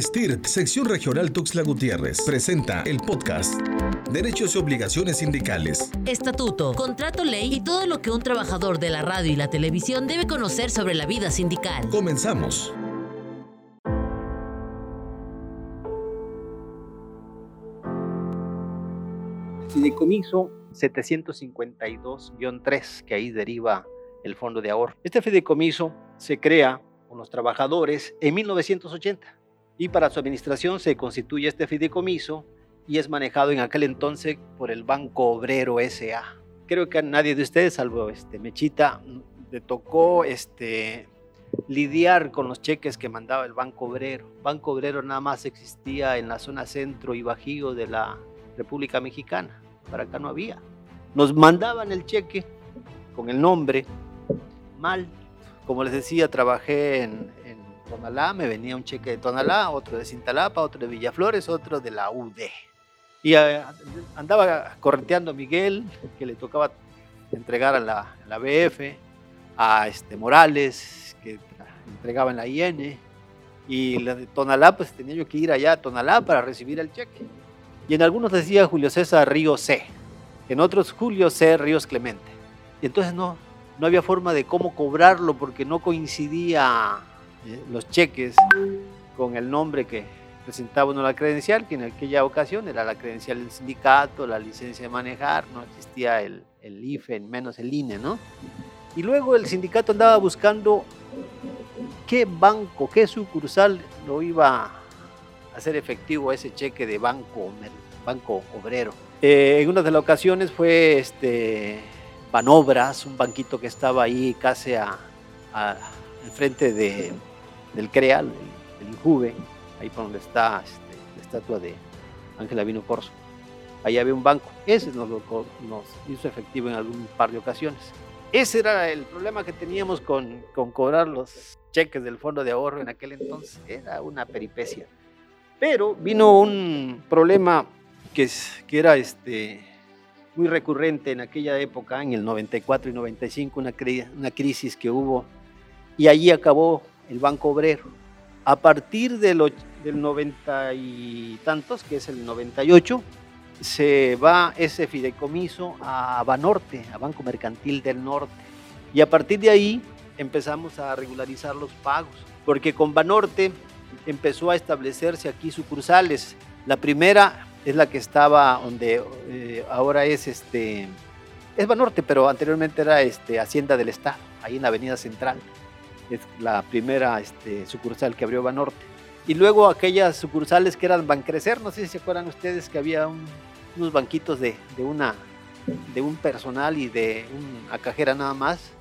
STIRT, Sección Regional Tuxtla Gutiérrez, presenta el podcast Derechos y obligaciones sindicales. Estatuto, contrato ley y todo lo que un trabajador de la radio y la televisión debe conocer sobre la vida sindical. Comenzamos. Fideicomiso 752-3, que ahí deriva el fondo de ahorro. Este fideicomiso se crea con los trabajadores en 1980 y para su administración se constituye este fideicomiso y es manejado en aquel entonces por el Banco Obrero SA. Creo que a nadie de ustedes, salvo este Mechita, le tocó este, lidiar con los cheques que mandaba el Banco Obrero. Banco Obrero nada más existía en la zona centro y bajío de la República Mexicana. Para acá no había. Nos mandaban el cheque con el nombre mal. Como les decía, trabajé en, Tonalá, me venía un cheque de Tonalá, otro de Cintalapa, otro de Villaflores, otro de la UD. Y uh, andaba correteando a Miguel, que le tocaba entregar a la, BF, a este Morales, que entregaba en la IN, y la Tonalá, pues tenía yo que ir allá a Tonalá para recibir el cheque. Y en algunos decía Julio César Ríos C, en otros Julio C. Ríos Clemente. Y entonces no, no había forma de cómo cobrarlo porque no coincidía eh, los cheques con el nombre que presentaba uno la credencial, que en aquella ocasión era la credencial del sindicato, la licencia de manejar, no existía el, el IFE, menos el INE, ¿no? Y luego el sindicato andaba buscando qué banco, qué sucursal lo iba a hacer efectivo ese cheque de banco, banco obrero. Eh, en una de las ocasiones fue este, Banobras, un banquito que estaba ahí casi a, a enfrente de, del CREAL, del, del INJUVE, ahí por donde está este, la estatua de Ángela Vino Corso. Ahí había un banco. Ese nos, lo, nos hizo efectivo en algún par de ocasiones. Ese era el problema que teníamos con, con cobrar los cheques del fondo de ahorro en aquel entonces. Era una peripecia. Pero vino un problema que, que era este, muy recurrente en aquella época, en el 94 y 95, una, una crisis que hubo, y allí acabó el Banco Obrero. A partir de del 90 y tantos, que es el 98, se va ese fideicomiso a Banorte, a Banco Mercantil del Norte. Y a partir de ahí empezamos a regularizar los pagos, porque con Banorte empezó a establecerse aquí sucursales. La primera es la que estaba donde eh, ahora es este es Banorte, pero anteriormente era este Hacienda del Estado, ahí en la Avenida Central. Es la primera este, sucursal que abrió Banorte. Y luego aquellas sucursales que eran Bancrecer, no sé si se acuerdan ustedes que había un, unos banquitos de, de, una de un personal y de una cajera nada más.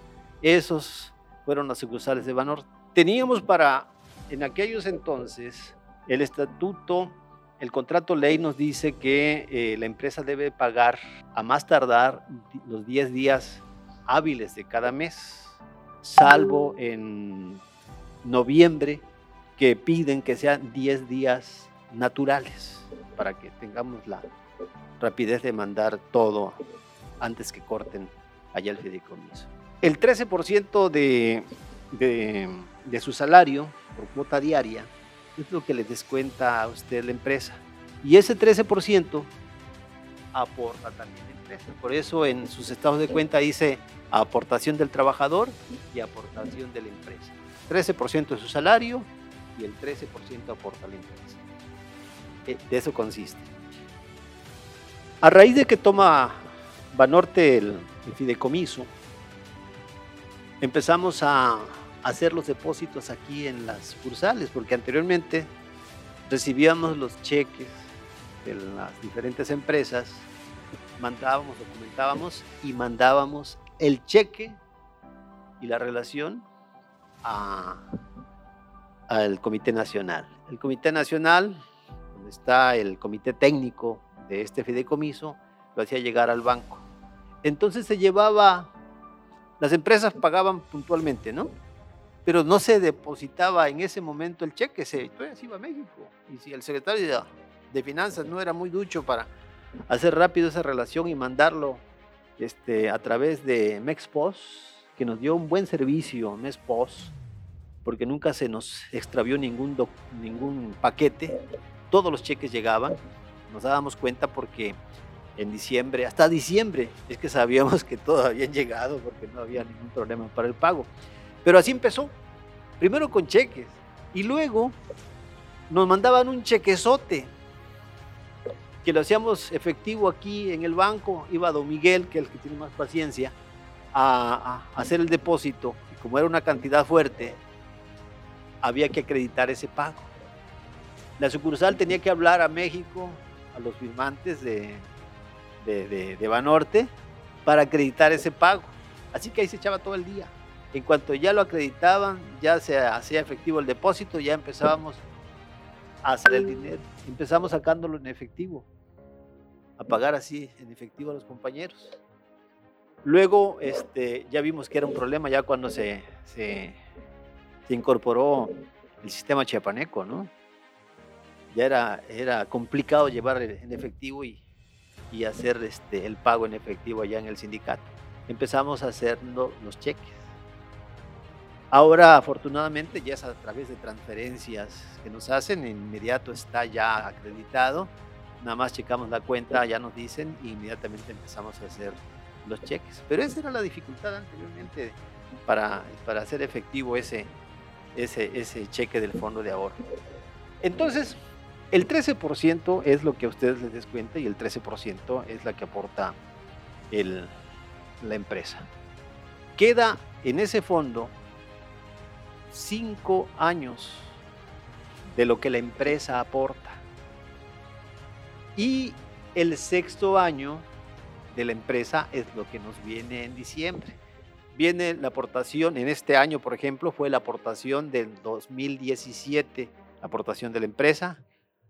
Esos fueron las sucursales de Banorte. Teníamos para en aquellos entonces, el estatuto, el contrato ley nos dice que eh, la empresa debe pagar a más tardar los 10 días hábiles de cada mes, salvo en noviembre, que piden que sean 10 días naturales para que tengamos la rapidez de mandar todo antes que corten allá el fideicomiso. El 13% de, de, de su salario por cuota diaria es lo que le descuenta a usted la empresa. Y ese 13% aporta también Por eso en sus estados de cuenta dice aportación del trabajador y aportación de la empresa. 13% de su salario y el 13% aporta la empresa. Eh, de eso consiste. A raíz de que toma Banorte el, el fideicomiso, empezamos a hacer los depósitos aquí en las sucursales, porque anteriormente recibíamos los cheques de las diferentes empresas, mandábamos, documentábamos y mandábamos el cheque y la relación al Comité Nacional. El Comité Nacional, donde está el comité técnico de este fideicomiso, lo hacía llegar al banco. Entonces se llevaba, las empresas pagaban puntualmente, ¿no? pero no se depositaba en ese momento el cheque, se, iba a México. Y si el secretario de, Finanzas no era muy ducho para hacer rápido esa relación y mandarlo este, a través de Mexpos, que nos dio un buen servicio, Mexpos, porque nunca se nos extravió ningún, ningún paquete, todos los cheques llegaban, nos dábamos cuenta porque en diciembre, hasta diciembre, es que sabíamos que todos habían llegado porque no había ningún problema para el pago. Pero así empezó, primero con cheques y luego nos mandaban un chequezote que lo hacíamos efectivo aquí en el banco, iba don Miguel, que es el que tiene más paciencia, a, hacer el depósito, y como era una cantidad fuerte, había que acreditar ese pago. La sucursal tenía que hablar a México, a los firmantes de, de, de, Banorte, para acreditar ese pago. Así que ahí se echaba todo el día. En cuanto ya lo acreditaban, ya se hacía efectivo el depósito, ya empezábamos a hacer el dinero. Empezamos sacándolo en efectivo a pagar así en efectivo a los compañeros. Luego este, ya vimos que era un problema ya cuando se, se, incorporó el sistema chiapaneco, ¿no? Ya era, era complicado llevar en efectivo y, y hacer este, el pago en efectivo allá en el sindicato. Empezamos a hacer los cheques. Ahora, afortunadamente, ya es a través de transferencias que nos hacen, inmediato está ya acreditado nada más checamos la cuenta, ya nos dicen y inmediatamente empezamos a hacer los cheques. Pero esa era la dificultad anteriormente para, para hacer efectivo ese, ese, ese cheque del fondo de ahorro. Entonces, el 13% es lo que a ustedes les descuenta y el 13% es la que aporta el, la empresa. Queda en ese fondo cinco años de lo que la empresa aporta. Y el sexto año de la empresa es lo que nos viene en diciembre. Viene la aportación, en este año, por ejemplo, fue la aportación del 2017, la aportación de la empresa,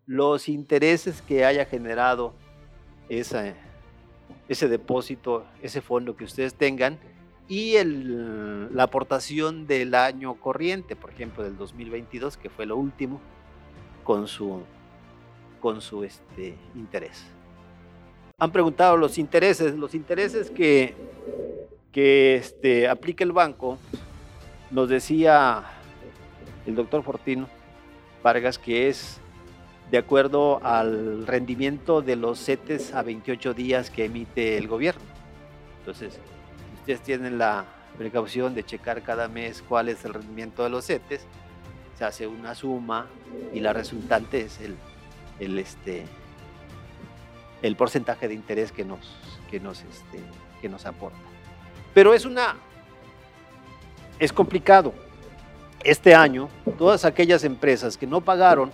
los intereses que haya generado esa, ese depósito, ese fondo que ustedes tengan y el, la aportación del año corriente, por ejemplo, del 2022, que fue lo último, con su con su este, interés. Han preguntado los intereses, los intereses que, que este, aplica el banco, nos decía el doctor Fortino Vargas que es de acuerdo al rendimiento de los CETES a 28 días que emite el gobierno. Entonces, ustedes tienen la precaución de checar cada mes cuál es el rendimiento de los CETES, se hace una suma y la resultante es el el, este, el porcentaje de interés que nos, que, nos, este, que nos aporta. Pero es una, es complicado. Este año, todas aquellas empresas que no pagaron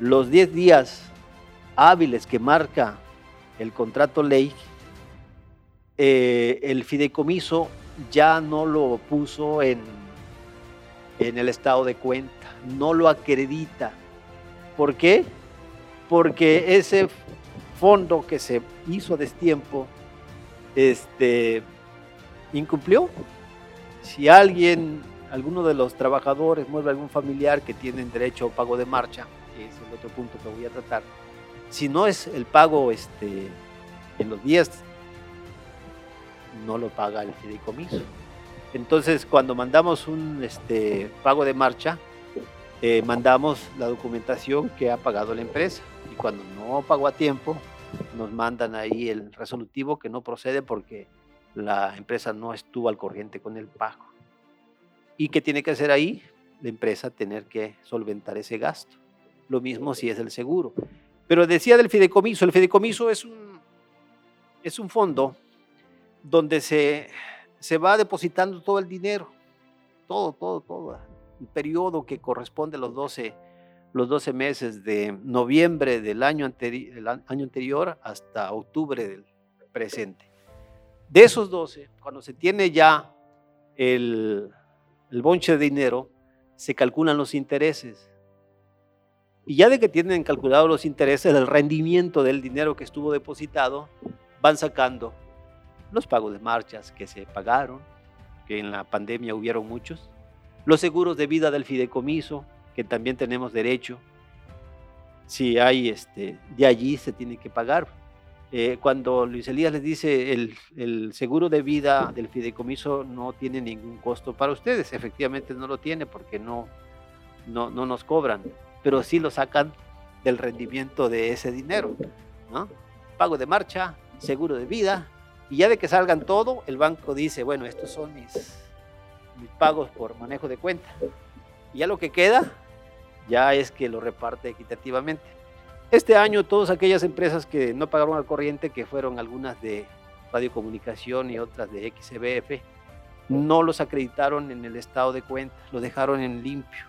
los 10 días hábiles que marca el contrato ley, eh, el fideicomiso ya no lo puso en, en el estado de cuenta, no lo acredita. ¿Por qué? Porque ese fondo que se hizo a destiempo este, incumplió. Si alguien, alguno de los trabajadores mueve a algún familiar que tienen derecho a pago de marcha, que es el otro punto que voy a tratar, si no es el pago este, en los días, no lo paga el fideicomiso. Entonces, cuando mandamos un este, pago de marcha, eh, mandamos la documentación que ha pagado la empresa y cuando no pagó a tiempo nos mandan ahí el resolutivo que no procede porque la empresa no estuvo al corriente con el pago. ¿Y qué tiene que hacer ahí? La empresa tener que solventar ese gasto. Lo mismo si es el seguro. Pero decía del fideicomiso, el fideicomiso es un, es un fondo donde se, se va depositando todo el dinero, todo, todo, todo periodo que corresponde a los 12, los 12 meses de noviembre del año, año anterior hasta octubre del presente. De esos 12, cuando se tiene ya el, el bonche de dinero, se calculan los intereses. Y ya de que tienen calculados los intereses, el rendimiento del dinero que estuvo depositado, van sacando los pagos de marchas que se pagaron, que en la pandemia hubieron muchos, los seguros de vida del fideicomiso, que también tenemos derecho. Si hay este, de allí se tiene que pagar. Eh, cuando Luis Elías les dice el, el, seguro de vida del fideicomiso no tiene ningún costo para ustedes, efectivamente no lo tiene porque no, no, no nos cobran, pero sí lo sacan del rendimiento de ese dinero. Pago de marcha, seguro de vida, y ya de que salgan todo, el banco dice, bueno, estos son mis, mis pagos por manejo de cuenta. Y ya lo que queda, ya es que lo reparte equitativamente. Este año todas aquellas empresas que no pagaron al corriente, que fueron algunas de radiocomunicación y otras de XBF, no los acreditaron en el estado de cuenta, lo dejaron en limpio,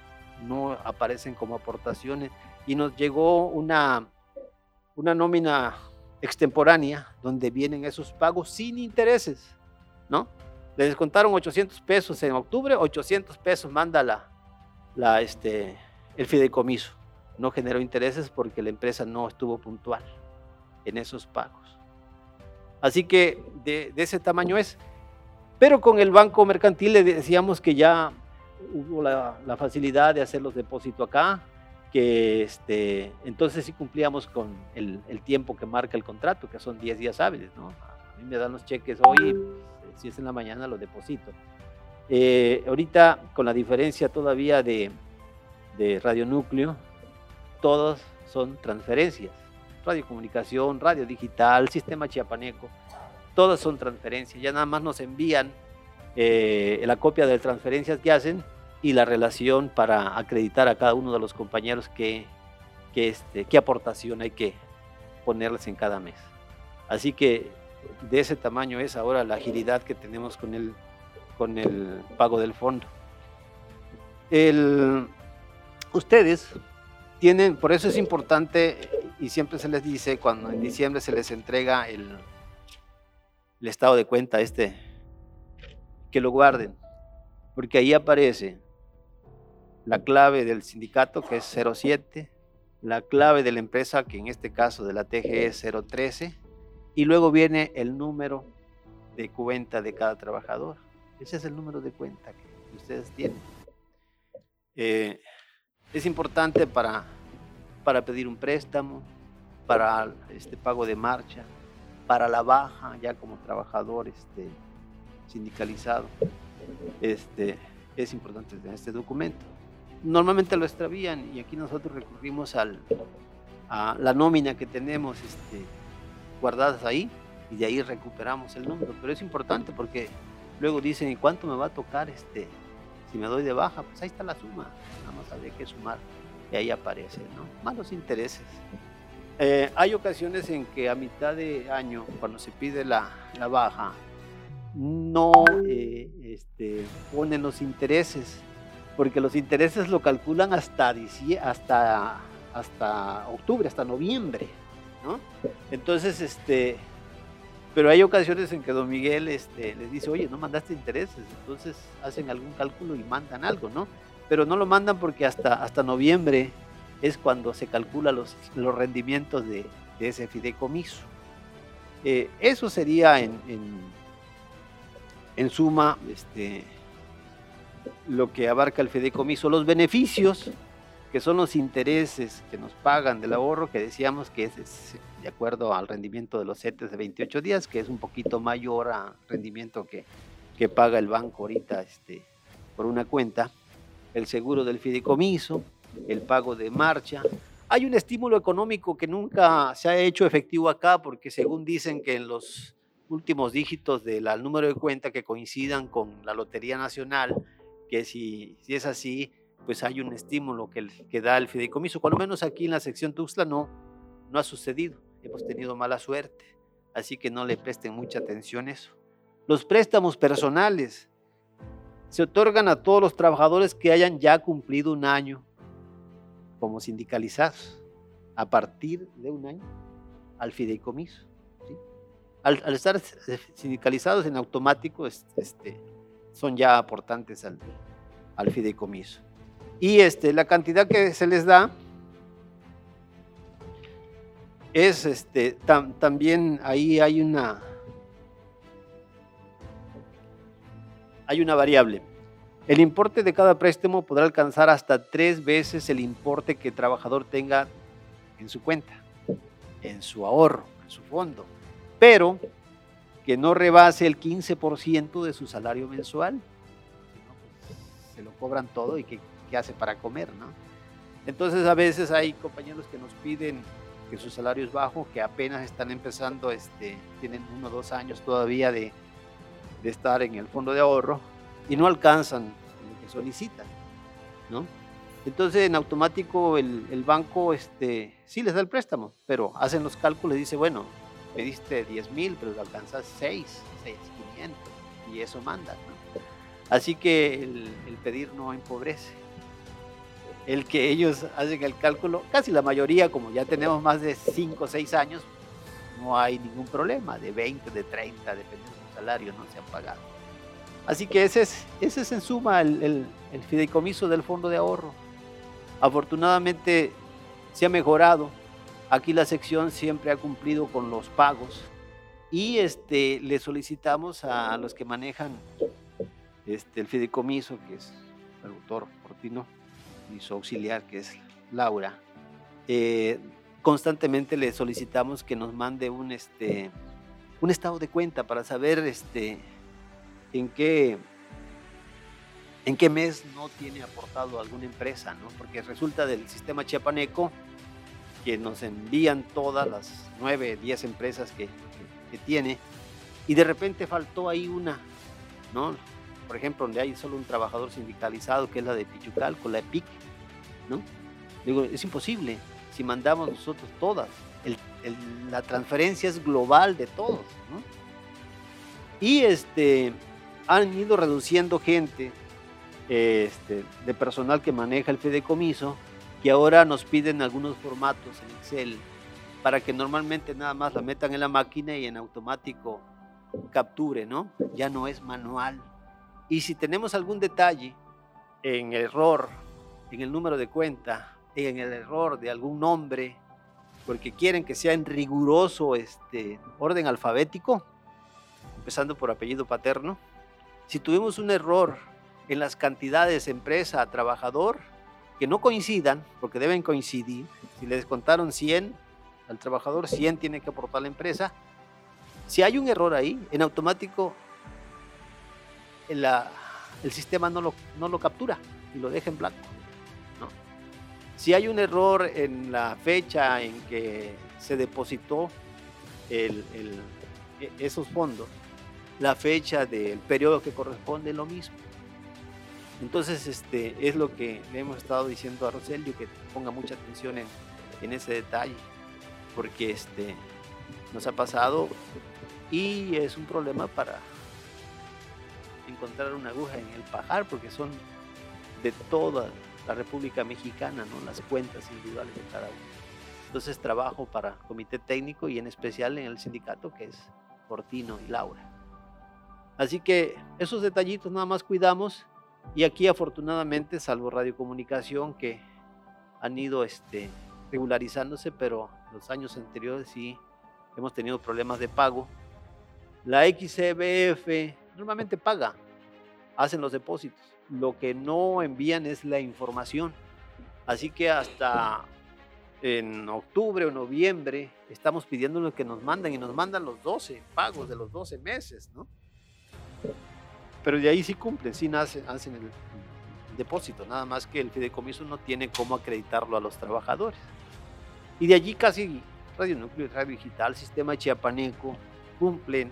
no aparecen como aportaciones y nos llegó una, una nómina extemporánea donde vienen esos pagos sin intereses, ¿no? Le descontaron 800 pesos en octubre, 800 pesos manda la, la, este, el fideicomiso no generó intereses porque la empresa no estuvo puntual en esos pagos. Así que de, ese tamaño es. Pero con el banco mercantil le decíamos que ya hubo la, facilidad de hacer los depósitos acá, que este, entonces sí cumplíamos con el, tiempo que marca el contrato, que son 10 días hábiles. ¿no? A mí me dan los cheques hoy, si es en la mañana los deposito. Eh, ahorita con la diferencia todavía de, de radionúcleo, todas son transferencias. Radiocomunicación, radio digital, sistema chiapaneco, todas son transferencias. Ya nada más nos envían eh, la copia de las transferencias que hacen y la relación para acreditar a cada uno de los compañeros que, este, qué aportación hay que ponerles en cada mes. Así que de ese tamaño es ahora la agilidad que tenemos con el, con el pago del fondo. El, ustedes tienen, por eso es importante y siempre se les dice cuando en diciembre se les entrega el, estado de cuenta este, que lo guarden, porque ahí aparece la clave del sindicato que es 07, la clave de la empresa que en este caso de la TGE es 013 y luego viene el número de cuenta de cada trabajador. Ese es el número de cuenta que ustedes tienen. Eh, es importante para, para pedir un préstamo, para este pago de marcha, para la baja ya como trabajador este, sindicalizado. Este, es importante tener este documento. Normalmente lo extravían y aquí nosotros recurrimos al, a la nómina que tenemos este, guardadas ahí y de ahí recuperamos el número. Pero es importante porque luego dicen, ¿y cuánto me va a tocar este, si me doy de baja, pues ahí está la suma, nada más habría que sumar y ahí aparece, ¿no? Malos intereses. Eh, hay ocasiones en que a mitad de año, cuando se pide la, la baja, no eh, este, ponen los intereses, porque los intereses lo calculan hasta, hasta, hasta octubre, hasta noviembre, Entonces, este, pero hay ocasiones en que don Miguel este, les dice, oye, no mandaste intereses, entonces hacen algún cálculo y mandan algo, ¿no? Pero no lo mandan porque hasta, hasta noviembre es cuando se calcula los, los rendimientos de, ese fideicomiso. Eh, eso sería en, en, suma este, lo que abarca el fideicomiso. Los beneficios que son los intereses que nos pagan del ahorro, que decíamos que es, de acuerdo al rendimiento de los CETES de 28 días, que es un poquito mayor al rendimiento que, que paga el banco ahorita este, por una cuenta, el seguro del fideicomiso, el pago de marcha. Hay un estímulo económico que nunca se ha hecho efectivo acá, porque según dicen que en los últimos dígitos del número de cuenta que coincidan con la Lotería Nacional, que si, si es así, pues hay un estímulo que, que da el fideicomiso. Cuando menos aquí en la sección Tuxtla no, no ha sucedido. Hemos tenido mala suerte. Así que no le presten mucha atención a eso. Los préstamos personales se otorgan a todos los trabajadores que hayan ya cumplido un año como sindicalizados. A partir de un año al fideicomiso. Al, estar sindicalizados en automático, este, son ya aportantes al, al fideicomiso. Y este, la cantidad que se les da es este, también ahí hay una, hay una variable. El importe de cada préstamo podrá alcanzar hasta tres veces el importe que el trabajador tenga en su cuenta, en su ahorro. su fondo, pero que no rebase el 15% de su salario mensual. Pues, se lo cobran todo y ¿qué, qué hace para comer, ¿no? Entonces a veces hay compañeros que nos piden que su salario es bajo, que apenas están empezando, este, tienen uno o dos años todavía de, de estar en el fondo de ahorro y no alcanzan lo que solicitan, ¿no? Entonces en automático el, el, banco este, sí les da el préstamo, pero hacen los cálculos y dice, bueno, pediste 10 mil, pero alcanzas 6, 6, 500 y eso manda. ¿no? Así que el, el pedir no empobrece el que ellos hacen el cálculo, casi la mayoría, como ya tenemos más de 5 o 6 años, no hay ningún problema, de 20, de 30, dependiendo del salario, no se han pagado. Así que ese es, ese es en suma el, el, el fideicomiso del fondo de ahorro. Afortunadamente se ha mejorado. Aquí la sección siempre ha cumplido con los pagos y este, le solicitamos a los que manejan este, el fideicomiso, que es el doctor Portino, y su auxiliar, que es Laura, eh, constantemente le solicitamos que nos mande un, este, un estado de cuenta para saber este, en, qué, en qué mes no tiene aportado alguna empresa, ¿no? porque resulta del sistema chiapaneco que nos envían todas las nueve, diez empresas que, que, que tiene y de repente faltó ahí una, ¿no? Por ejemplo, donde hay solo un trabajador sindicalizado, que es la de Pichucalco, la EPIC, ¿no? Digo, es imposible si mandamos nosotros todas. El, el, la transferencia es global de todos, ¿no? Y este, han ido reduciendo gente este, de personal que maneja el fideicomiso, que ahora nos piden algunos formatos en Excel para que normalmente nada más la metan en la máquina y en automático capture, ¿no? Ya no es manual. Y si tenemos algún detalle en error, en el número de cuenta, en el error de algún nombre, porque quieren que sea en riguroso este, orden alfabético, empezando por apellido paterno, si tuvimos un error en las cantidades empresa trabajador, que no coincidan, porque deben coincidir, si le descontaron 100 al trabajador, 100 tiene que aportar la empresa, si hay un error ahí, en automático la, el sistema no lo, no lo, captura y lo deja en blanco. ¿no? Si hay un error en la fecha en que se depositó el, el, esos fondos, la fecha del periodo que corresponde, lo mismo. Entonces, este, es lo que le hemos estado diciendo a Roselio, que ponga mucha atención en, en ese detalle, porque este, nos ha pasado y es un problema para encontrar una aguja en el pajar, porque son de toda la República Mexicana, ¿no? las cuentas individuales de cada uno. Entonces trabajo para comité técnico y en especial en el sindicato que es Fortino y Laura. Así que esos detallitos nada más cuidamos y aquí afortunadamente, salvo radiocomunicación que han ido este, regularizándose, pero los años anteriores sí hemos tenido problemas de pago. La XCBF normalmente paga, hacen los depósitos. Lo que no envían es la información. Así que hasta en octubre o noviembre estamos pidiendo lo que nos mandan y nos mandan los 12 pagos de los 12 meses, ¿no? Pero de ahí sí cumplen, sí hacen, hacen el, depósito, nada más que el fideicomiso no tiene cómo acreditarlo a los trabajadores. Y de allí casi Radio Núcleo, Radio Digital, Sistema Chiapaneco cumplen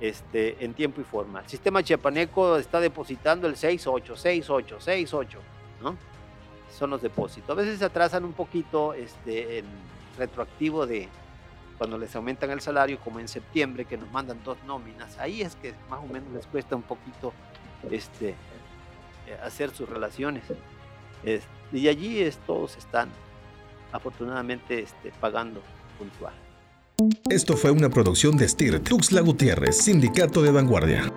este, en tiempo y forma. El sistema chiapaneco está depositando el 68, 68, 68, ¿no? Son los depósitos. A veces se atrasan un poquito este, en retroactivo de cuando les aumentan el salario, como en septiembre, que nos mandan dos nóminas. Ahí es que más o menos les cuesta un poquito este, hacer sus relaciones. Y allí es, todos están afortunadamente este, pagando puntual. Esto fue una producción de STIR, Tuxla Gutiérrez, Sindicato de Vanguardia.